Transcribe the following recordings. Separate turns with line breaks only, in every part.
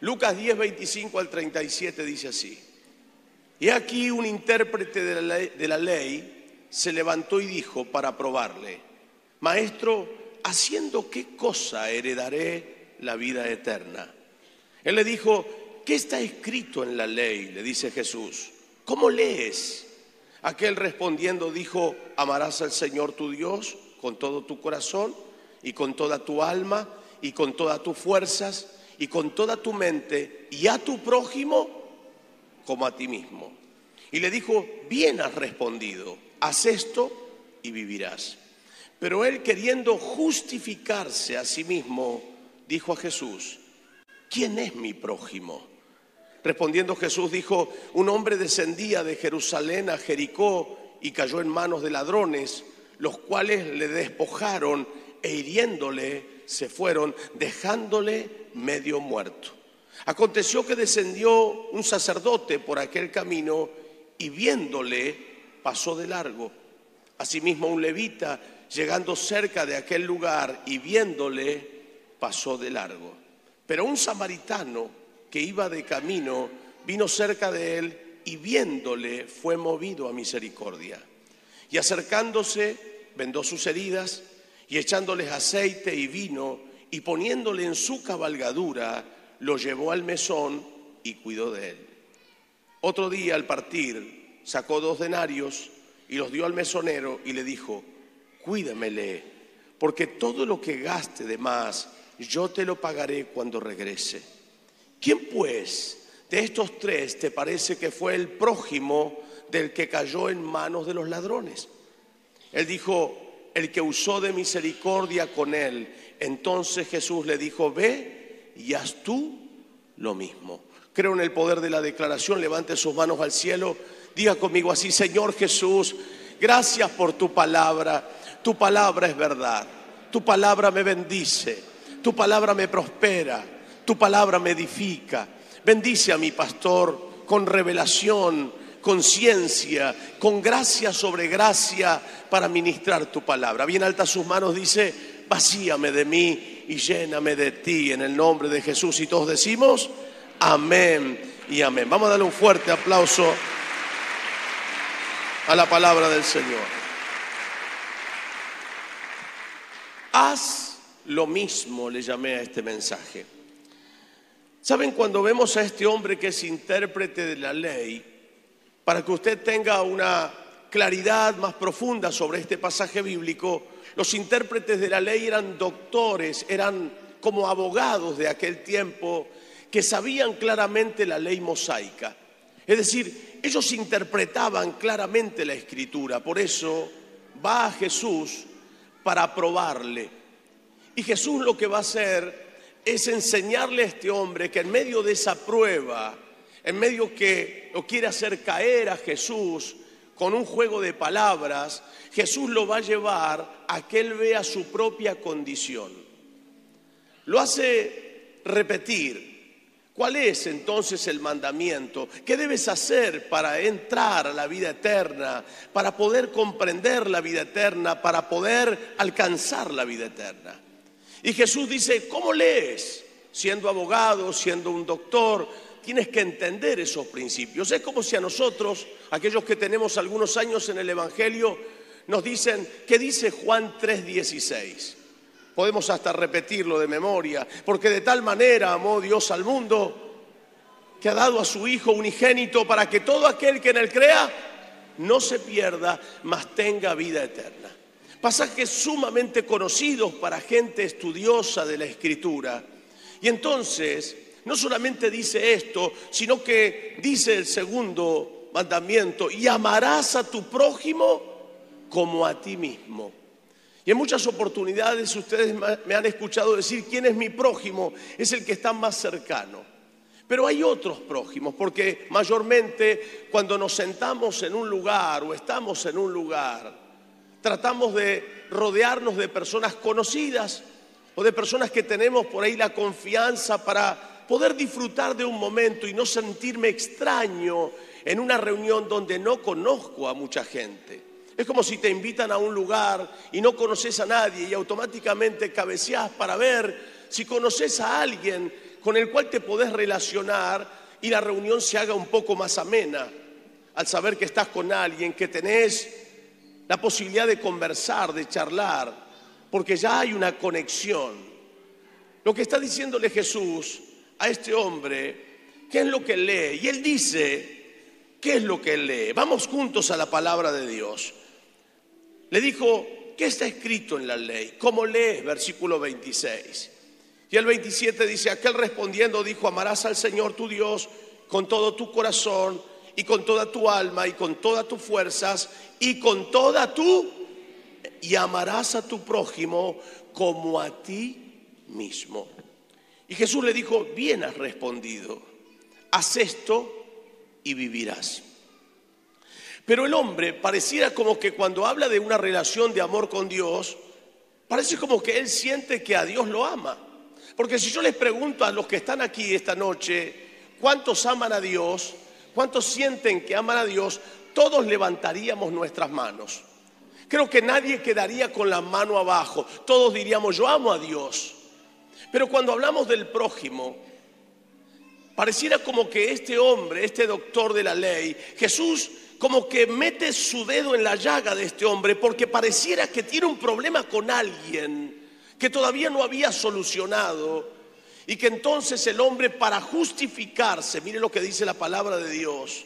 Lucas 10, 25 al 37 dice así. Y aquí un intérprete de la, ley, de la ley se levantó y dijo para probarle, Maestro, ¿haciendo qué cosa heredaré la vida eterna? Él le dijo, ¿qué está escrito en la ley? Le dice Jesús. ¿Cómo lees? Aquel respondiendo dijo, amarás al Señor tu Dios con todo tu corazón y con toda tu alma y con todas tus fuerzas y con toda tu mente y a tu prójimo como a ti mismo. Y le dijo, bien has respondido, haz esto y vivirás. Pero él queriendo justificarse a sí mismo, dijo a Jesús, ¿quién es mi prójimo? Respondiendo Jesús dijo, un hombre descendía de Jerusalén a Jericó y cayó en manos de ladrones, los cuales le despojaron e hiriéndole se fueron, dejándole medio muerto. Aconteció que descendió un sacerdote por aquel camino y viéndole pasó de largo. Asimismo un levita, llegando cerca de aquel lugar y viéndole, pasó de largo. Pero un samaritano que iba de camino vino cerca de él y viéndole fue movido a misericordia. Y acercándose, vendó sus heridas y echándoles aceite y vino y poniéndole en su cabalgadura, lo llevó al mesón y cuidó de él. Otro día al partir sacó dos denarios y los dio al mesonero y le dijo, cuídamele, porque todo lo que gaste de más, yo te lo pagaré cuando regrese. ¿Quién pues de estos tres te parece que fue el prójimo del que cayó en manos de los ladrones? Él dijo, el que usó de misericordia con él. Entonces Jesús le dijo, ve y haz tú lo mismo. Creo en el poder de la declaración, levante sus manos al cielo, diga conmigo así, Señor Jesús, gracias por tu palabra, tu palabra es verdad, tu palabra me bendice, tu palabra me prospera, tu palabra me edifica. Bendice a mi pastor con revelación, con ciencia, con gracia sobre gracia para ministrar tu palabra. Bien alta sus manos dice, vacíame de mí y lléname de ti en el nombre de Jesús. Y todos decimos, amén y amén. Vamos a darle un fuerte aplauso a la palabra del Señor. Haz lo mismo, le llamé a este mensaje. ¿Saben cuando vemos a este hombre que es intérprete de la ley? Para que usted tenga una claridad más profunda sobre este pasaje bíblico, los intérpretes de la ley eran doctores, eran como abogados de aquel tiempo que sabían claramente la ley mosaica. Es decir, ellos interpretaban claramente la escritura, por eso va a Jesús para probarle. Y Jesús lo que va a hacer es enseñarle a este hombre que en medio de esa prueba, en medio que lo quiere hacer caer a Jesús con un juego de palabras, Jesús lo va a llevar a que él vea su propia condición. Lo hace repetir. ¿Cuál es entonces el mandamiento? ¿Qué debes hacer para entrar a la vida eterna, para poder comprender la vida eterna, para poder alcanzar la vida eterna? Y Jesús dice, ¿cómo lees? Siendo abogado, siendo un doctor, tienes que entender esos principios. Es como si a nosotros, aquellos que tenemos algunos años en el Evangelio, nos dicen, ¿qué dice Juan 3:16? Podemos hasta repetirlo de memoria, porque de tal manera amó Dios al mundo que ha dado a su Hijo unigénito para que todo aquel que en él crea no se pierda, mas tenga vida eterna. Pasajes sumamente conocidos para gente estudiosa de la Escritura. Y entonces no solamente dice esto, sino que dice el segundo mandamiento, y amarás a tu prójimo como a ti mismo. Y en muchas oportunidades ustedes me han escuchado decir, ¿quién es mi prójimo? Es el que está más cercano. Pero hay otros prójimos, porque mayormente cuando nos sentamos en un lugar o estamos en un lugar, tratamos de rodearnos de personas conocidas o de personas que tenemos por ahí la confianza para poder disfrutar de un momento y no sentirme extraño en una reunión donde no conozco a mucha gente. Es como si te invitan a un lugar y no conoces a nadie y automáticamente cabeceas para ver si conoces a alguien con el cual te podés relacionar y la reunión se haga un poco más amena, al saber que estás con alguien, que tenés la posibilidad de conversar, de charlar, porque ya hay una conexión. Lo que está diciéndole Jesús a este hombre, ¿qué es lo que lee? Y él dice, ¿qué es lo que lee? Vamos juntos a la palabra de Dios. Le dijo, ¿qué está escrito en la ley? ¿Cómo lees? Versículo 26. Y el 27 dice, aquel respondiendo dijo, amarás al Señor tu Dios con todo tu corazón y con toda tu alma y con todas tus fuerzas y con toda tu... y amarás a tu prójimo como a ti mismo. Y Jesús le dijo, bien has respondido, haz esto y vivirás. Pero el hombre pareciera como que cuando habla de una relación de amor con Dios, parece como que él siente que a Dios lo ama. Porque si yo les pregunto a los que están aquí esta noche, ¿cuántos aman a Dios? ¿Cuántos sienten que aman a Dios? Todos levantaríamos nuestras manos. Creo que nadie quedaría con la mano abajo. Todos diríamos, yo amo a Dios. Pero cuando hablamos del prójimo, pareciera como que este hombre, este doctor de la ley, Jesús como que mete su dedo en la llaga de este hombre porque pareciera que tiene un problema con alguien que todavía no había solucionado y que entonces el hombre para justificarse, mire lo que dice la palabra de Dios,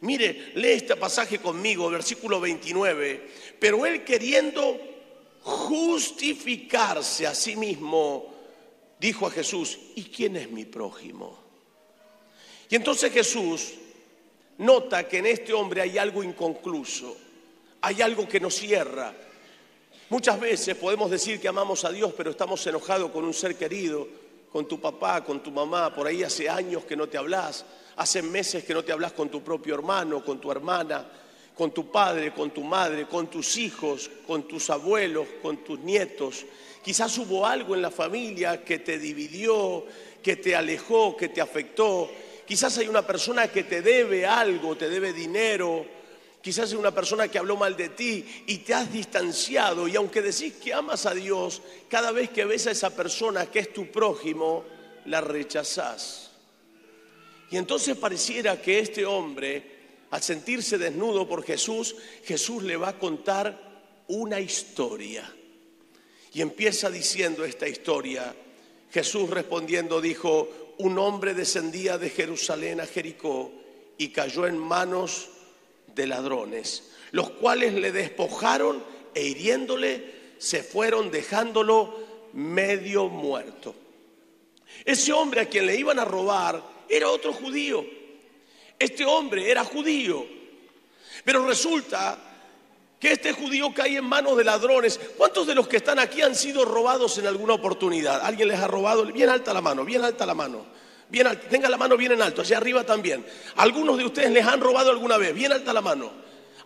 mire, lee este pasaje conmigo, versículo 29, pero él queriendo justificarse a sí mismo, dijo a Jesús, ¿y quién es mi prójimo? Y entonces Jesús nota que en este hombre hay algo inconcluso, hay algo que no cierra, Muchas veces podemos decir que amamos a Dios, pero estamos enojados con un ser querido, con tu papá, con tu mamá, por ahí hace años que no te hablas, hace meses que no te hablas con tu propio hermano, con tu hermana, con tu padre, con tu madre, con tus hijos, con tus abuelos, con tus nietos. Quizás hubo algo en la familia que te dividió, que te alejó, que te afectó. Quizás hay una persona que te debe algo, te debe dinero, Quizás es una persona que habló mal de ti y te has distanciado y aunque decís que amas a Dios, cada vez que ves a esa persona que es tu prójimo, la rechazás. Y entonces pareciera que este hombre, al sentirse desnudo por Jesús, Jesús le va a contar una historia. Y empieza diciendo esta historia. Jesús respondiendo dijo, un hombre descendía de Jerusalén a Jericó y cayó en manos de ladrones, los cuales le despojaron e hiriéndole se fueron dejándolo medio muerto. Ese hombre a quien le iban a robar era otro judío. Este hombre era judío. Pero resulta que este judío cae en manos de ladrones. ¿Cuántos de los que están aquí han sido robados en alguna oportunidad? ¿Alguien les ha robado? Bien alta la mano, bien alta la mano. Bien tenga la mano bien en alto, hacia arriba también. Algunos de ustedes les han robado alguna vez, bien alta la mano.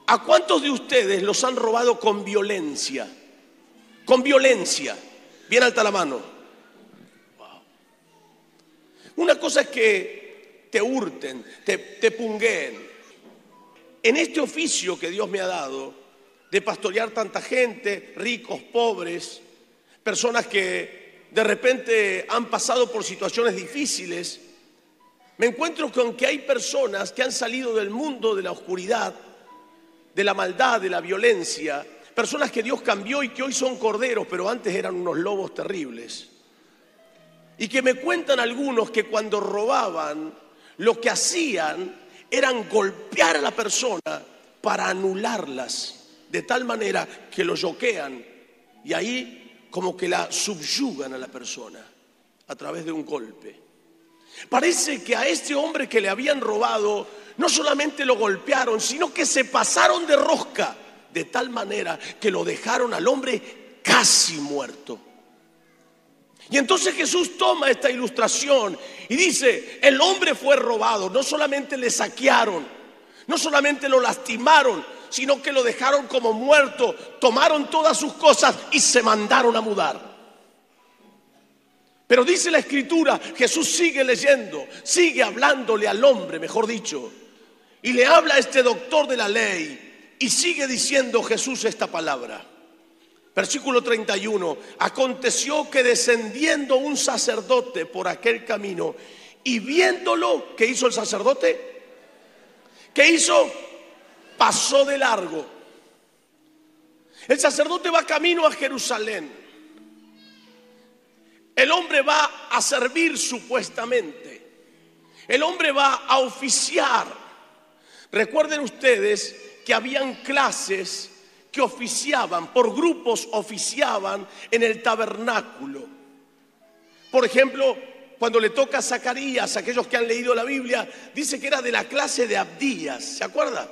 ¿A cuántos de ustedes los han robado con violencia? Con violencia, bien alta la mano. Una cosa es que te hurten, te, te pungueen. En este oficio que Dios me ha dado, de pastorear tanta gente, ricos, pobres, personas que de repente han pasado por situaciones difíciles, me encuentro con que hay personas que han salido del mundo de la oscuridad, de la maldad, de la violencia, personas que Dios cambió y que hoy son corderos, pero antes eran unos lobos terribles. Y que me cuentan algunos que cuando robaban, lo que hacían eran golpear a la persona para anularlas, de tal manera que lo yoquean y ahí como que la subyugan a la persona a través de un golpe. Parece que a este hombre que le habían robado no solamente lo golpearon, sino que se pasaron de rosca de tal manera que lo dejaron al hombre casi muerto. Y entonces Jesús toma esta ilustración y dice, el hombre fue robado, no solamente le saquearon, no solamente lo lastimaron, sino que lo dejaron como muerto, tomaron todas sus cosas y se mandaron a mudar. Pero dice la escritura, Jesús sigue leyendo, sigue hablándole al hombre, mejor dicho, y le habla a este doctor de la ley y sigue diciendo Jesús esta palabra. Versículo 31. Aconteció que descendiendo un sacerdote por aquel camino y viéndolo, ¿qué hizo el sacerdote? ¿Qué hizo? Pasó de largo. El sacerdote va camino a Jerusalén. El hombre va a servir supuestamente. El hombre va a oficiar. Recuerden ustedes que habían clases que oficiaban, por grupos oficiaban en el tabernáculo. Por ejemplo, cuando le toca a Zacarías, aquellos que han leído la Biblia, dice que era de la clase de Abdías, ¿se acuerda?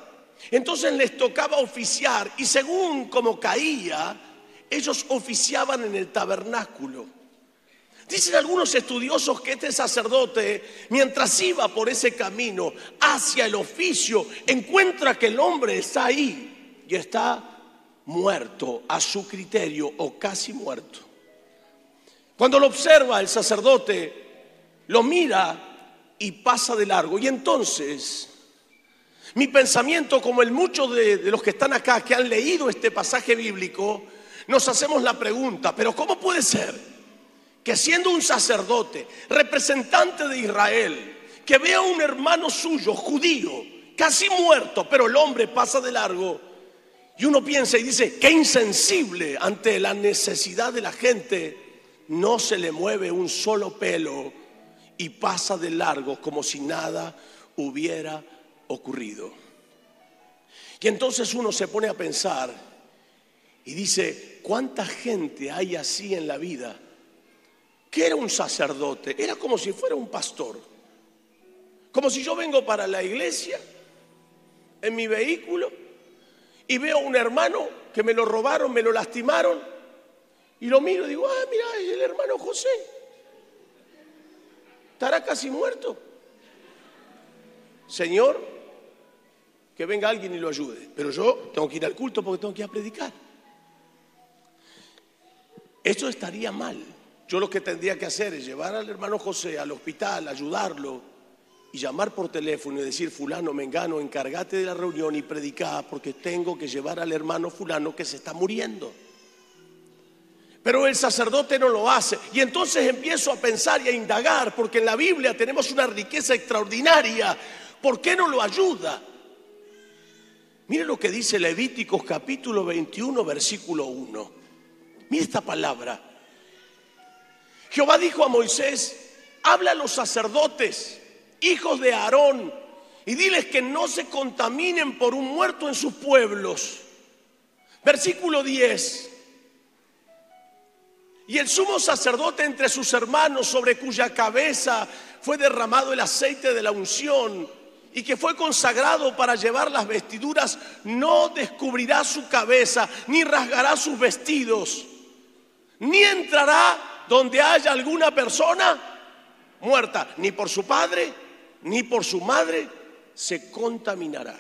Entonces les tocaba oficiar y según como caía, ellos oficiaban en el tabernáculo. Dicen algunos estudiosos que este sacerdote, mientras iba por ese camino hacia el oficio, encuentra que el hombre está ahí y está muerto a su criterio o casi muerto. Cuando lo observa el sacerdote, lo mira y pasa de largo. Y entonces, mi pensamiento, como el muchos de, de los que están acá, que han leído este pasaje bíblico, nos hacemos la pregunta, pero ¿cómo puede ser que siendo un sacerdote, representante de Israel, que vea a un hermano suyo, judío, casi muerto, pero el hombre pasa de largo, y uno piensa y dice, qué insensible ante la necesidad de la gente, no se le mueve un solo pelo y pasa de largo como si nada hubiera ocurrido. Y entonces uno se pone a pensar y dice, ¿cuánta gente hay así en la vida? Que era un sacerdote, era como si fuera un pastor. Como si yo vengo para la iglesia en mi vehículo y veo a un hermano que me lo robaron, me lo lastimaron, y lo miro y digo, ah, mira, es el hermano José. Estará casi muerto. Señor, que venga alguien y lo ayude. Pero yo tengo que ir al culto porque tengo que ir a predicar. Esto estaría mal. Yo lo que tendría que hacer es llevar al hermano José al hospital, ayudarlo, y llamar por teléfono y decir, fulano, mengano, encárgate de la reunión y predicar porque tengo que llevar al hermano fulano que se está muriendo. Pero el sacerdote no lo hace. Y entonces empiezo a pensar y a indagar, porque en la Biblia tenemos una riqueza extraordinaria. ¿Por qué no lo ayuda? Mire lo que dice Levíticos capítulo 21, versículo 1. Mire esta palabra. Jehová dijo a Moisés, habla a los sacerdotes hijos de Aarón, y diles que no se contaminen por un muerto en sus pueblos. Versículo 10. Y el sumo sacerdote entre sus hermanos, sobre cuya cabeza fue derramado el aceite de la unción, y que fue consagrado para llevar las vestiduras, no descubrirá su cabeza, ni rasgará sus vestidos, ni entrará donde haya alguna persona muerta, ni por su padre, ni por su madre se contaminará.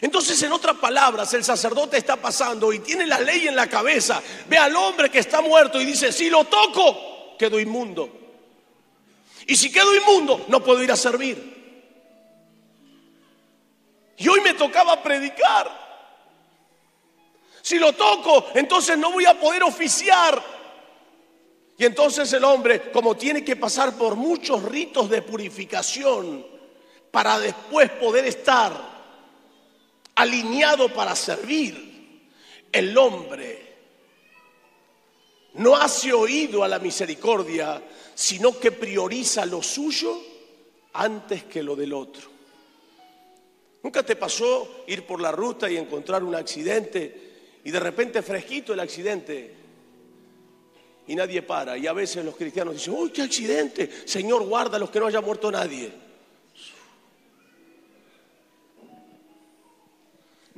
Entonces, en otras palabras, el sacerdote está pasando y tiene la ley en la cabeza. Ve al hombre que está muerto y dice, si lo toco, quedo inmundo. Y si quedo inmundo, no puedo ir a servir. Y hoy me tocaba predicar. Si lo toco, entonces no voy a poder oficiar. Y entonces el hombre, como tiene que pasar por muchos ritos de purificación para después poder estar alineado para servir, el hombre no hace oído a la misericordia, sino que prioriza lo suyo antes que lo del otro. ¿Nunca te pasó ir por la ruta y encontrar un accidente y de repente fresquito el accidente? y nadie para. Y a veces los cristianos dicen, uy, qué accidente, Señor, guarda los que no haya muerto nadie.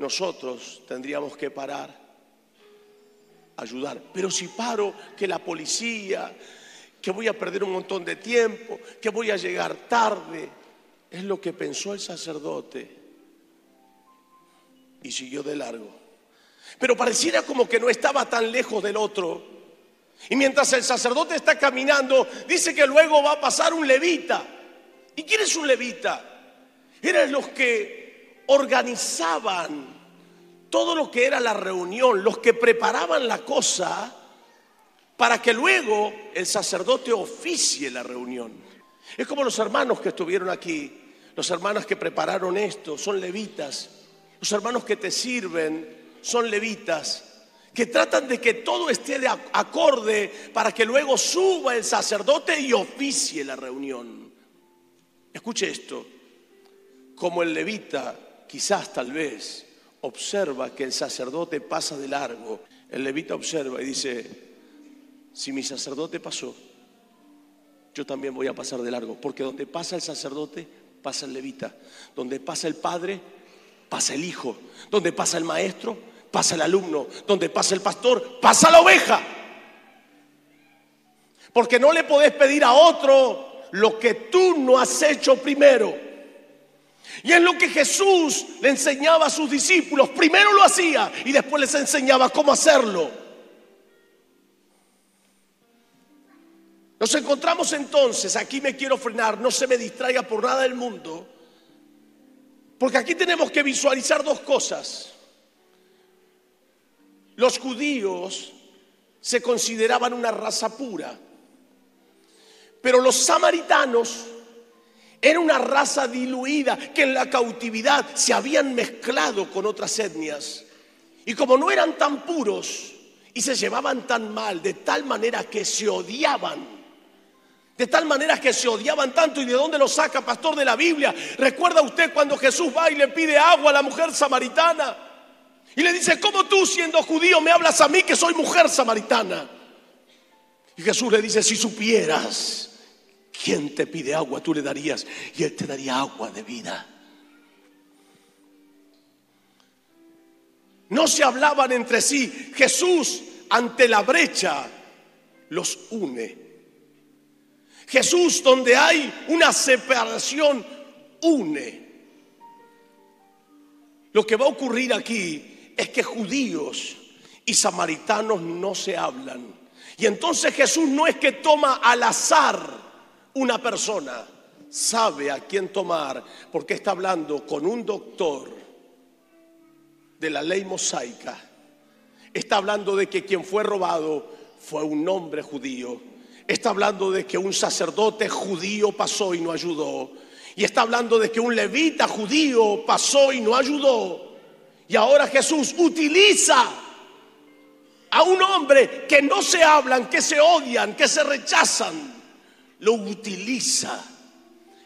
Nosotros tendríamos que parar, ayudar. Pero si paro, que la policía, que voy a perder un montón de tiempo, que voy a llegar tarde, es lo que pensó el sacerdote. Y siguió de largo. Pero pareciera como que no estaba tan lejos del otro y mientras el sacerdote está caminando, dice que luego va a pasar un levita. ¿Y quién es un levita? Eran los que organizaban todo lo que era la reunión, los que preparaban la cosa para que luego el sacerdote oficie la reunión. Es como los hermanos que estuvieron aquí, los hermanos que prepararon esto, son levitas, los hermanos que te sirven son levitas, que tratan de que todo esté de acorde para que luego suba el sacerdote y oficie la reunión. Escuche esto, como el levita quizás tal vez observa que el sacerdote pasa de largo, el levita observa y dice, si mi sacerdote pasó, yo también voy a pasar de largo, porque donde pasa el sacerdote, pasa el levita, donde pasa el padre, pasa el hijo, donde pasa el maestro, pasa el alumno, donde pasa el pastor, pasa la oveja. Porque no le podés pedir a otro lo que tú no has hecho primero. Y es lo que Jesús le enseñaba a sus discípulos. Primero lo hacía y después les enseñaba cómo hacerlo. Nos encontramos entonces, aquí me quiero frenar, no se me distraiga por nada del mundo, porque aquí tenemos que visualizar dos cosas. Los judíos se consideraban una raza pura, pero los samaritanos era una raza diluida que en la cautividad se habían mezclado con otras etnias. Y como no eran tan puros y se llevaban tan mal, de tal manera que se odiaban, de tal manera que se odiaban tanto. ¿Y de dónde lo saca, pastor de la Biblia? ¿Recuerda usted cuando Jesús va y le pide agua a la mujer samaritana? Y le dice, ¿cómo tú siendo judío me hablas a mí que soy mujer samaritana? Y Jesús le dice, si supieras ¿Quién te pide agua? Tú le darías y Él te daría agua de vida. No se hablaban entre sí. Jesús ante la brecha los une. Jesús donde hay una separación une. Lo que va a ocurrir aquí es que judíos y samaritanos no se hablan. Y entonces Jesús no es que toma al azar una persona sabe a quién tomar porque está hablando con un doctor de la ley mosaica. Está hablando de que quien fue robado fue un hombre judío. Está hablando de que un sacerdote judío pasó y no ayudó. Y está hablando de que un levita judío pasó y no ayudó. Y ahora Jesús utiliza a un hombre que no se hablan, que se odian, que se rechazan lo utiliza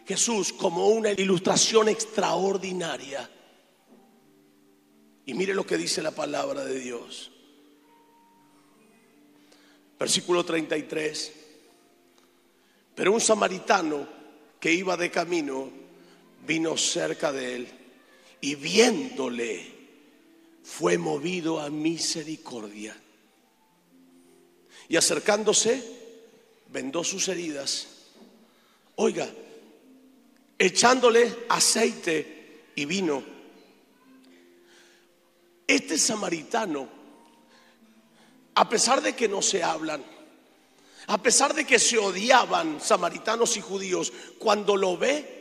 Jesús como una ilustración extraordinaria. Y mire lo que dice la palabra de Dios. Versículo 33. Pero un samaritano que iba de camino vino cerca de él y viéndole fue movido a misericordia. Y acercándose, vendó sus heridas. Oiga, echándole aceite y vino. Este samaritano, a pesar de que no se hablan, a pesar de que se odiaban samaritanos y judíos, cuando lo ve,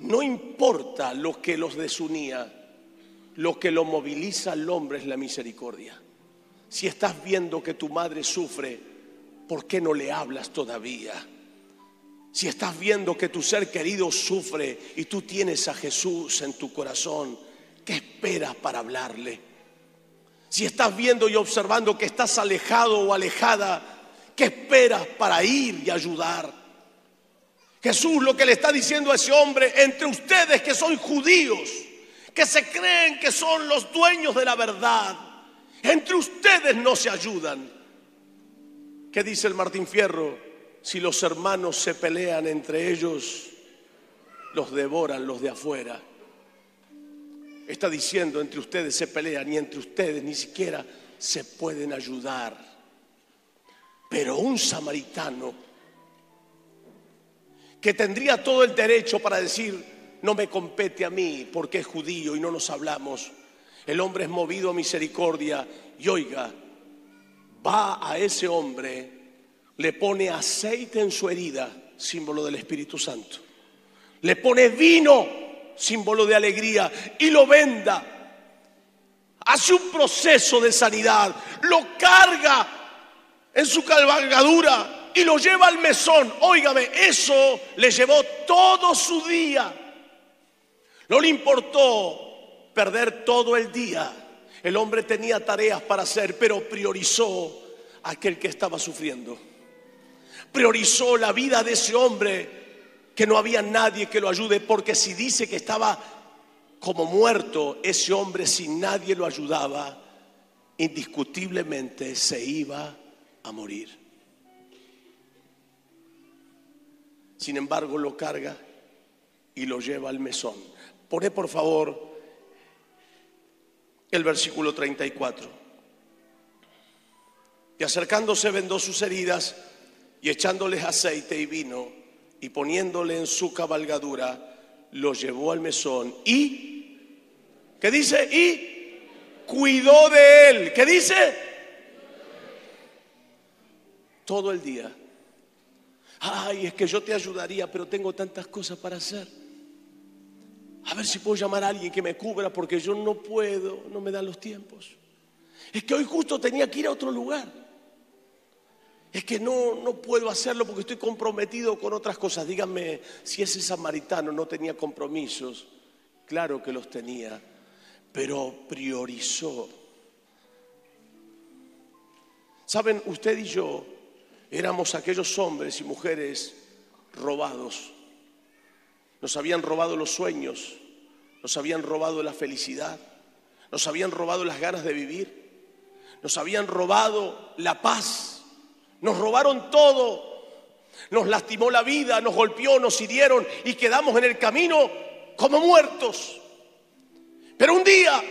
no importa lo que los desunía, lo que lo moviliza al hombre es la misericordia. Si estás viendo que tu madre sufre, ¿por qué no le hablas todavía? Si estás viendo que tu ser querido sufre y tú tienes a Jesús en tu corazón, ¿qué esperas para hablarle? Si estás viendo y observando que estás alejado o alejada, ¿qué esperas para ir y ayudar? Jesús lo que le está diciendo a ese hombre, entre ustedes que son judíos, que se creen que son los dueños de la verdad, entre ustedes no se ayudan. ¿Qué dice el Martín Fierro? Si los hermanos se pelean entre ellos, los devoran los de afuera. Está diciendo, entre ustedes se pelean y entre ustedes ni siquiera se pueden ayudar. Pero un samaritano que tendría todo el derecho para decir, no me compete a mí porque es judío y no nos hablamos. El hombre es movido a misericordia y oiga, va a ese hombre, le pone aceite en su herida, símbolo del Espíritu Santo. Le pone vino, símbolo de alegría, y lo venda. hace un proceso de sanidad, lo carga en su cabalgadura y lo lleva al mesón. Óigame, eso le llevó todo su día. No le importó perder todo el día. El hombre tenía tareas para hacer, pero priorizó a aquel que estaba sufriendo. Priorizó la vida de ese hombre que no había nadie que lo ayude, porque si dice que estaba como muerto, ese hombre si nadie lo ayudaba, indiscutiblemente se iba a morir. Sin embargo, lo carga y lo lleva al mesón. Pone por favor el versículo 34. Y acercándose vendó sus heridas y echándoles aceite y vino y poniéndole en su cabalgadura, lo llevó al mesón y, ¿qué dice? Y cuidó de él. ¿Qué dice? Todo el día. Ay, es que yo te ayudaría, pero tengo tantas cosas para hacer. A ver si puedo llamar a alguien que me cubra porque yo no puedo, no me dan los tiempos. Es que hoy justo tenía que ir a otro lugar. Es que no, no puedo hacerlo porque estoy comprometido con otras cosas. Díganme si ese samaritano no tenía compromisos. Claro que los tenía, pero priorizó. Saben, usted y yo éramos aquellos hombres y mujeres robados. Nos habían robado los sueños, nos habían robado la felicidad, nos habían robado las ganas de vivir, nos habían robado la paz, nos robaron todo, nos lastimó la vida, nos golpeó, nos hirieron y quedamos en el camino como muertos. Pero un día,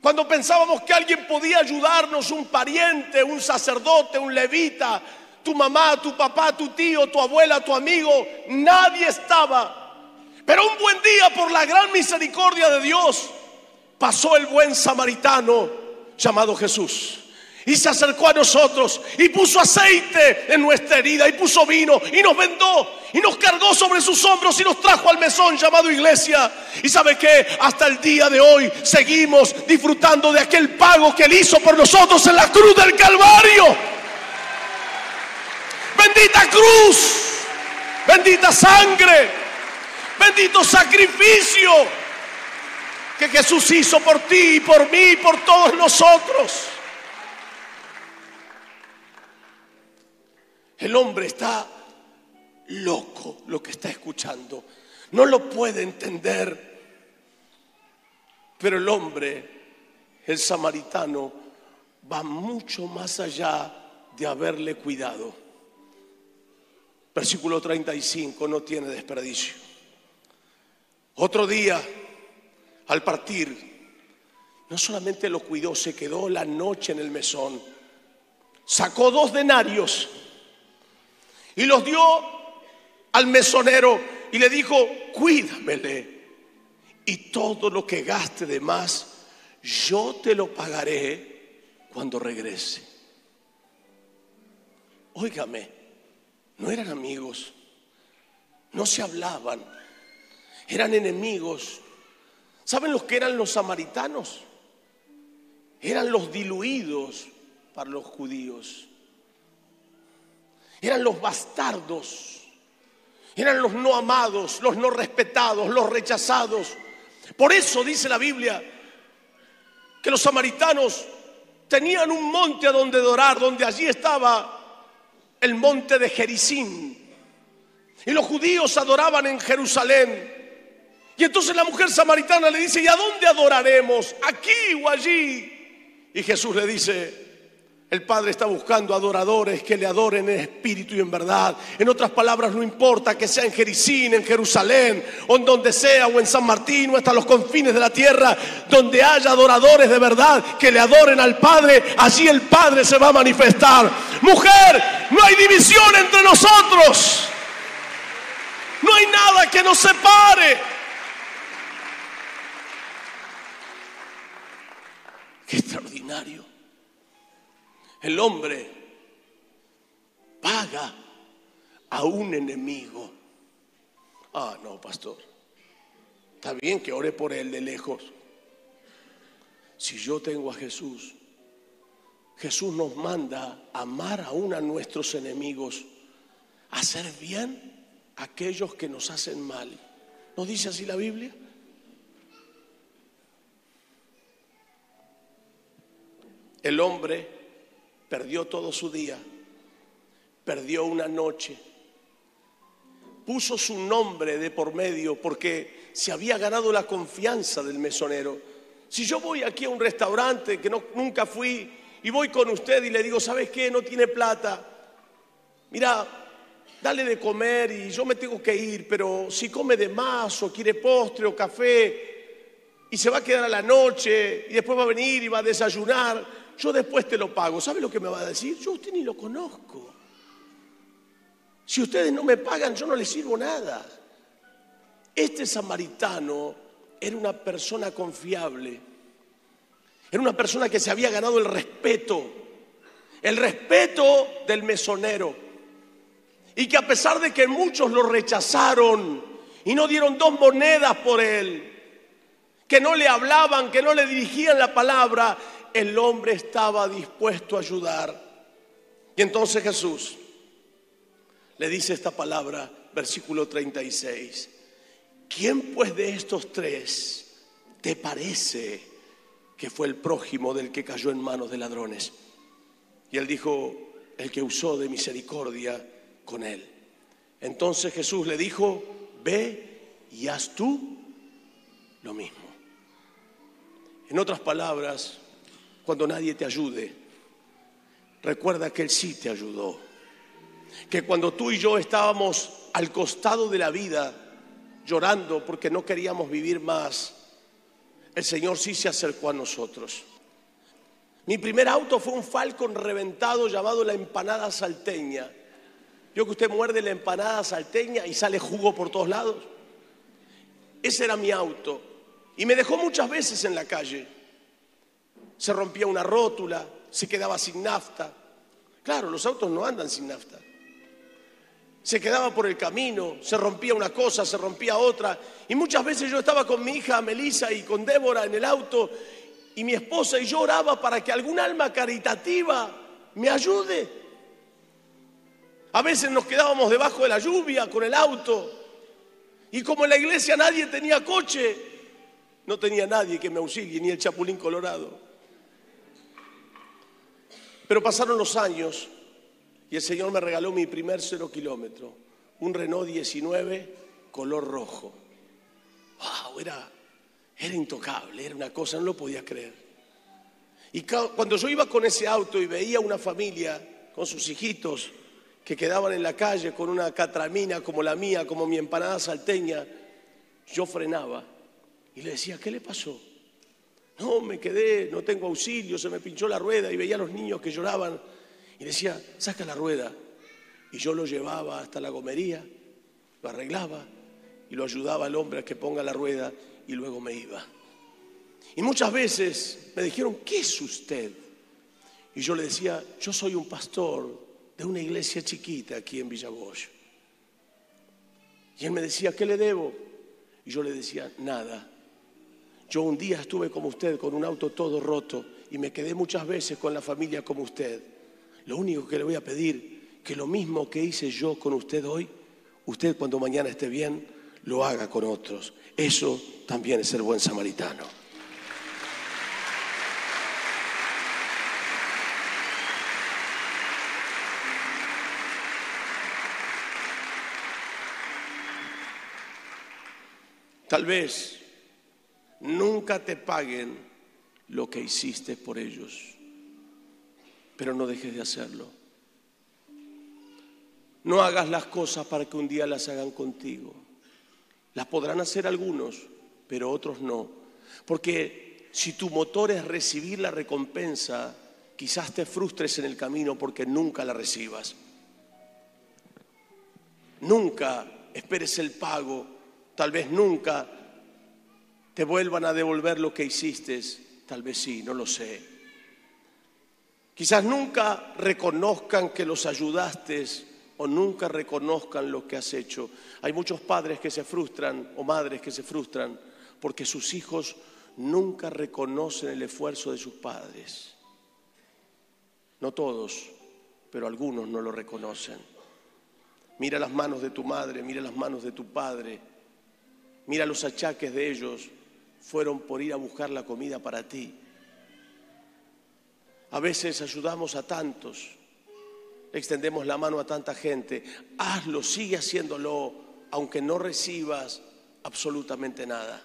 cuando pensábamos que alguien podía ayudarnos, un pariente, un sacerdote, un levita, tu mamá, tu papá, tu tío, tu abuela, tu amigo, nadie estaba. Pero un buen día, por la gran misericordia de Dios, pasó el buen samaritano llamado Jesús. Y se acercó a nosotros y puso aceite en nuestra herida y puso vino y nos vendó y nos cargó sobre sus hombros y nos trajo al mesón llamado iglesia. Y sabe que hasta el día de hoy seguimos disfrutando de aquel pago que él hizo por nosotros en la cruz del Calvario. Bendita cruz, bendita sangre, bendito sacrificio que Jesús hizo por ti y por mí y por todos nosotros. El hombre está loco lo que está escuchando. No lo puede entender. Pero el hombre, el samaritano, va mucho más allá de haberle cuidado. Versículo 35 no tiene desperdicio. Otro día, al partir, no solamente lo cuidó, se quedó la noche en el mesón. Sacó dos denarios y los dio al mesonero y le dijo, cuídamele. Y todo lo que gaste de más, yo te lo pagaré cuando regrese. Óigame, no eran amigos, no se hablaban, eran enemigos. ¿Saben los que eran los samaritanos? Eran los diluidos para los judíos. Eran los bastardos, eran los no amados, los no respetados, los rechazados. Por eso dice la Biblia que los samaritanos tenían un monte a donde adorar, donde allí estaba el monte de Jericín. Y los judíos adoraban en Jerusalén. Y entonces la mujer samaritana le dice, ¿y a dónde adoraremos? ¿Aquí o allí? Y Jesús le dice, el Padre está buscando adoradores que le adoren en espíritu y en verdad. En otras palabras, no importa que sea en Jericín, en Jerusalén, o en donde sea, o en San Martín, o hasta los confines de la tierra, donde haya adoradores de verdad que le adoren al Padre, allí el Padre se va a manifestar. Mujer, no hay división entre nosotros. No hay nada que nos separe. Qué extraordinario. El hombre paga a un enemigo. Ah, no, pastor. Está bien que ore por él de lejos. si yo tengo a Jesús, Jesús nos manda amar aún a nuestros enemigos, hacer bien a aquellos que nos hacen mal. ¿No dice así la Biblia? El hombre perdió todo su día, perdió una noche, puso su nombre de por medio porque se había ganado la confianza del mesonero. Si yo voy aquí a un restaurante que nunca fui y voy con usted y le digo, ¿sabes qué? No tiene plata. Mira, dale de comer y yo me tengo que ir, pero si come de más o quiere postre o café y se va a quedar a la noche y después va a venir y va a desayunar, yo después te lo pago. ¿Sabe lo que me va a decir? Yo a usted ni lo conozco. Si ustedes no me pagan, yo no les sirvo nada. Este samaritano era una persona confiable. Era una persona que se había ganado el respeto. El respeto del mesonero. Y que a pesar de que muchos lo rechazaron y no dieron dos monedas por él, que no le hablaban, que no le dirigían la palabra, el hombre estaba dispuesto a ayudar. Y entonces Jesús le dice esta palabra, versículo 36. ¿Quién pues de estos tres te parece que fue el prójimo del que cayó en manos de ladrones? Y él dijo, el que usó de misericordia con él. Entonces Jesús le dijo, ve y haz tú lo mismo. En otras palabras, cuando nadie te ayude, recuerda que Él sí te ayudó. Que cuando tú y yo estábamos al costado de la vida, llorando porque no queríamos vivir más, el Señor sí se acercó a nosotros. Mi primer auto fue un Falcon reventado llamado la empanada salteña. Yo que usted muerde la empanada salteña y sale jugo por todos lados. Ese era mi auto. Y me dejó muchas veces en la calle se rompía una rótula, se quedaba sin nafta. Claro, los autos no andan sin nafta. Se quedaba por el camino, se rompía una cosa, se rompía otra. Y muchas veces yo estaba con mi hija Melissa y con Débora en el auto y mi esposa y yo oraba para que algún alma caritativa me ayude. A veces nos quedábamos debajo de la lluvia con el auto y como en la iglesia nadie tenía coche, no tenía nadie que me auxilie, ni el chapulín colorado. Pero pasaron los años y el Señor me regaló mi primer cero kilómetro, un Renault 19 color rojo. ¡Wow! Era, era intocable, era una cosa, no lo podía creer. Y cuando yo iba con ese auto y veía una familia con sus hijitos que quedaban en la calle con una catramina como la mía, como mi empanada salteña, yo frenaba y le decía, ¿qué le pasó? No, me quedé, no tengo auxilio, se me pinchó la rueda y veía a los niños que lloraban y decía, saca la rueda. Y yo lo llevaba hasta la gomería, lo arreglaba y lo ayudaba al hombre a que ponga la rueda y luego me iba. Y muchas veces me dijeron, ¿qué es usted? Y yo le decía, yo soy un pastor de una iglesia chiquita aquí en Villaboyo. Y él me decía, ¿qué le debo? Y yo le decía, nada. Yo un día estuve como usted con un auto todo roto y me quedé muchas veces con la familia como usted. Lo único que le voy a pedir, que lo mismo que hice yo con usted hoy, usted cuando mañana esté bien, lo haga con otros. Eso también es el buen samaritano. Tal vez nunca te paguen lo que hiciste por ellos, pero no dejes de hacerlo. No hagas las cosas para que un día las hagan contigo. Las podrán hacer algunos, pero otros no. Porque si tu motor es recibir la recompensa, quizás te frustres en el camino porque nunca la recibas. Nunca esperes el pago, tal vez nunca te vuelvan a devolver lo que hiciste, tal vez sí, no lo sé. Quizás nunca reconozcan que los ayudaste o nunca reconozcan lo que has hecho. Hay muchos padres que se frustran o madres que se frustran porque sus hijos nunca reconocen el esfuerzo de sus padres. No todos, pero algunos no lo reconocen. Mira las manos de tu madre, mira las manos de tu padre, mira los achaques de ellos. Fueron por ir a buscar la comida para ti. A veces ayudamos a tantos, extendemos la mano a tanta gente. Hazlo, sigue haciéndolo, aunque no recibas absolutamente nada.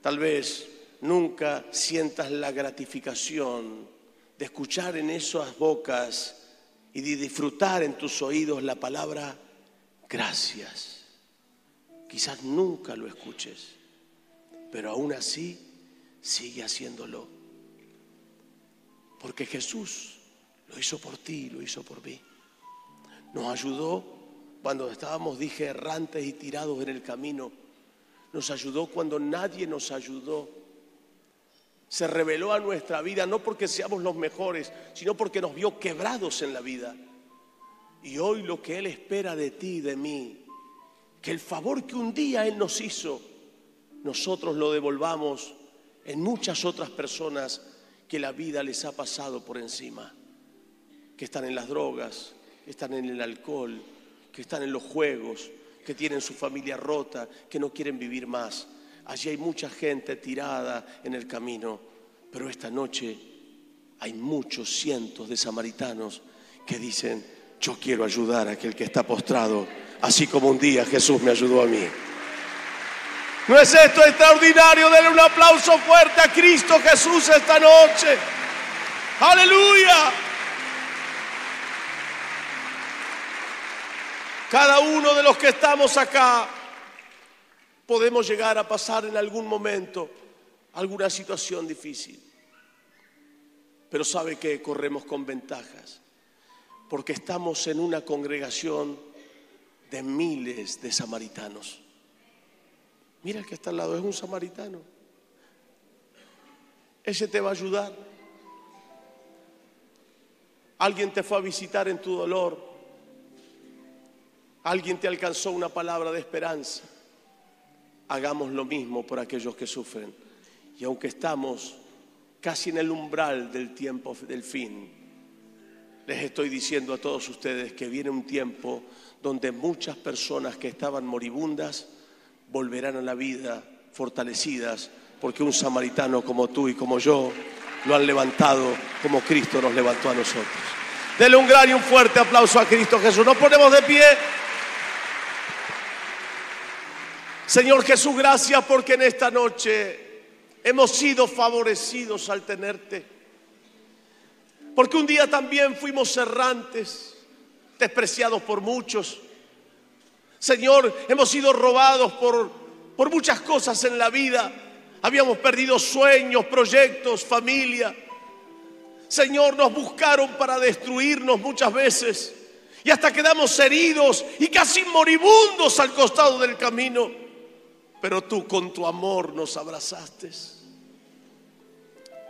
Tal vez nunca sientas la gratificación de escuchar en esas bocas y de disfrutar en tus oídos la palabra gracias. Quizás nunca lo escuches, pero aún así sigue haciéndolo. Porque Jesús lo hizo por ti, lo hizo por mí. Nos ayudó cuando estábamos, dije, errantes y tirados en el camino. Nos ayudó cuando nadie nos ayudó. Se reveló a nuestra vida no porque seamos los mejores, sino porque nos vio quebrados en la vida. Y hoy lo que Él espera de ti y de mí, que el favor que un día Él nos hizo, nosotros lo devolvamos en muchas otras personas que la vida les ha pasado por encima que están en las drogas, que están en el alcohol, que están en los juegos, que tienen su familia rota, que no quieren vivir más. Allí hay mucha gente tirada en el camino, pero esta noche hay muchos cientos de samaritanos que dicen, yo quiero ayudar a aquel que está postrado, así como un día Jesús me ayudó a mí. ¿No es esto extraordinario? Denle un aplauso fuerte a Cristo Jesús esta noche. Aleluya. Cada uno de los que estamos acá podemos llegar a pasar en algún momento alguna situación difícil. Pero sabe que corremos con ventajas, porque estamos en una congregación de miles de samaritanos. Mira que está al lado, es un samaritano. Ese te va a ayudar. Alguien te fue a visitar en tu dolor. Alguien te alcanzó una palabra de esperanza. Hagamos lo mismo por aquellos que sufren. Y aunque estamos casi en el umbral del tiempo del fin, les estoy diciendo a todos ustedes que viene un tiempo donde muchas personas que estaban moribundas volverán a la vida fortalecidas, porque un samaritano como tú y como yo lo han levantado como Cristo nos levantó a nosotros. Dele un gran y un fuerte aplauso a Cristo Jesús. Nos ponemos de pie. Señor Jesús, gracias porque en esta noche hemos sido favorecidos al tenerte. Porque un día también fuimos errantes, despreciados por muchos. Señor, hemos sido robados por, por muchas cosas en la vida. Habíamos perdido sueños, proyectos, familia. Señor, nos buscaron para destruirnos muchas veces. Y hasta quedamos heridos y casi moribundos al costado del camino pero tú con tu amor nos abrazaste.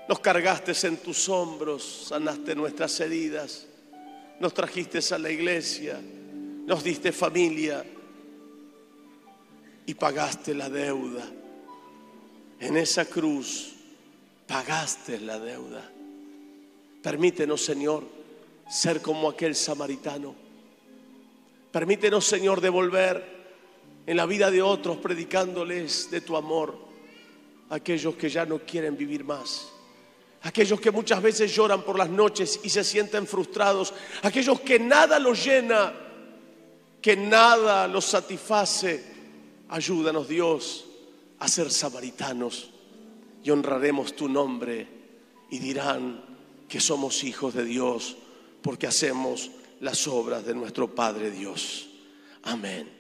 Nos cargaste en tus hombros, sanaste nuestras heridas, nos trajiste a la iglesia, nos diste familia y pagaste la deuda. En esa cruz pagaste la deuda. Permítenos, Señor, ser como aquel samaritano. Permítenos, Señor, devolver en la vida de otros predicándoles de tu amor, aquellos que ya no quieren vivir más, aquellos que muchas veces lloran por las noches y se sienten frustrados, aquellos que nada los llena, que nada los satisface. Ayúdanos Dios a ser samaritanos y honraremos tu nombre y dirán que somos hijos de Dios porque hacemos las obras de nuestro Padre Dios. Amén.